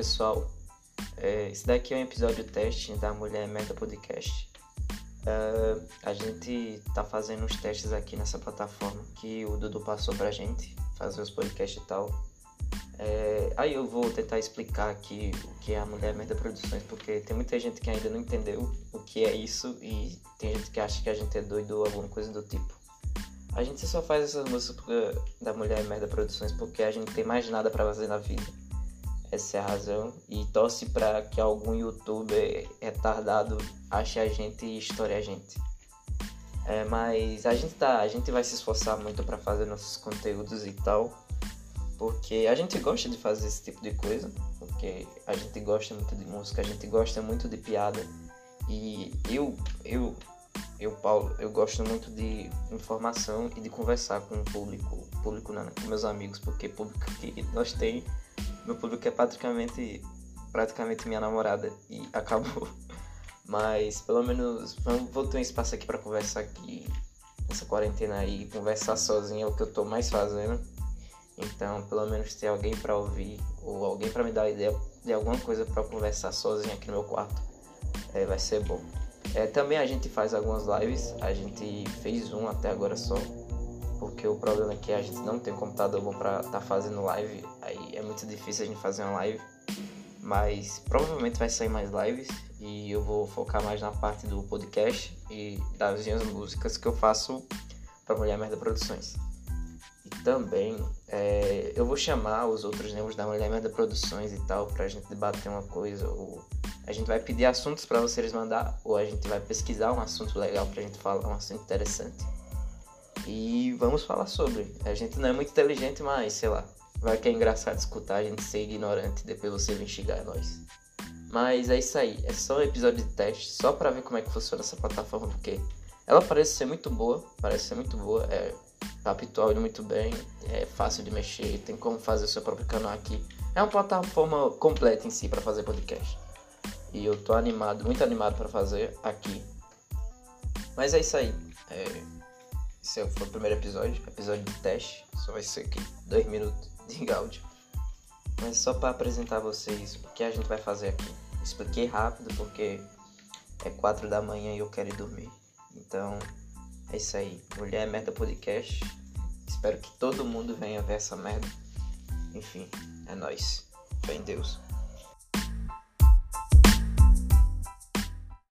pessoal? É, esse daqui é um episódio teste da Mulher Meta Podcast. Uh, a gente tá fazendo uns testes aqui nessa plataforma que o Dudu passou pra gente, fazer os podcasts e tal. É, aí eu vou tentar explicar aqui o que é a Mulher Merda Produções, porque tem muita gente que ainda não entendeu o que é isso e tem gente que acha que a gente é doido ou alguma coisa do tipo. A gente só faz essas músicas da Mulher Merda Produções porque a gente tem mais nada para fazer na vida. Essa é a razão. E torce para que algum youtuber retardado ache a gente e estoure a gente. É, mas a gente tá, a gente vai se esforçar muito para fazer nossos conteúdos e tal, porque a gente gosta de fazer esse tipo de coisa, porque a gente gosta muito de música, a gente gosta muito de piada. E eu, eu, eu Paulo, eu gosto muito de informação e de conversar com o público, público não, com meus amigos, porque público que nós tem meu público é praticamente, praticamente minha namorada e acabou. Mas pelo menos vamos, vou ter um espaço aqui para conversar aqui nessa quarentena aí, conversar sozinho é o que eu tô mais fazendo. Então, pelo menos ter alguém para ouvir ou alguém para me dar ideia de alguma coisa para conversar sozinho aqui no meu quarto, é, vai ser bom. É, também a gente faz algumas lives, a gente fez um até agora só, porque o problema é que a gente não tem computador bom para estar tá fazendo live, aí é muito difícil a gente fazer uma live. Mas provavelmente vai sair mais lives e eu vou focar mais na parte do podcast e das minhas músicas que eu faço para Mulher Merda Produções. E também é, eu vou chamar os outros membros da Mulher Merda Produções e tal pra gente debater uma coisa. Ou a gente vai pedir assuntos para vocês mandar, ou a gente vai pesquisar um assunto legal pra gente falar, um assunto interessante. E vamos falar sobre. A gente não é muito inteligente, mas sei lá. Vai que é engraçado escutar a gente ser ignorante e depois você vir xingar nós. Mas é isso aí. É só um episódio de teste, só pra ver como é que funciona essa plataforma, porque ela parece ser muito boa. Parece ser muito boa. É capitual indo muito bem. É fácil de mexer. Tem como fazer o seu próprio canal aqui. É uma plataforma completa em si para fazer podcast. E eu tô animado, muito animado para fazer aqui. Mas é isso aí. É esse foi o primeiro episódio, episódio de teste. Só vai ser aqui dois minutos de áudio. Mas só para apresentar a vocês o que a gente vai fazer aqui. Expliquei rápido porque é quatro da manhã e eu quero ir dormir. Então é isso aí. Mulher Merda Podcast. Espero que todo mundo venha ver essa merda. Enfim, é nóis. Fé em Deus.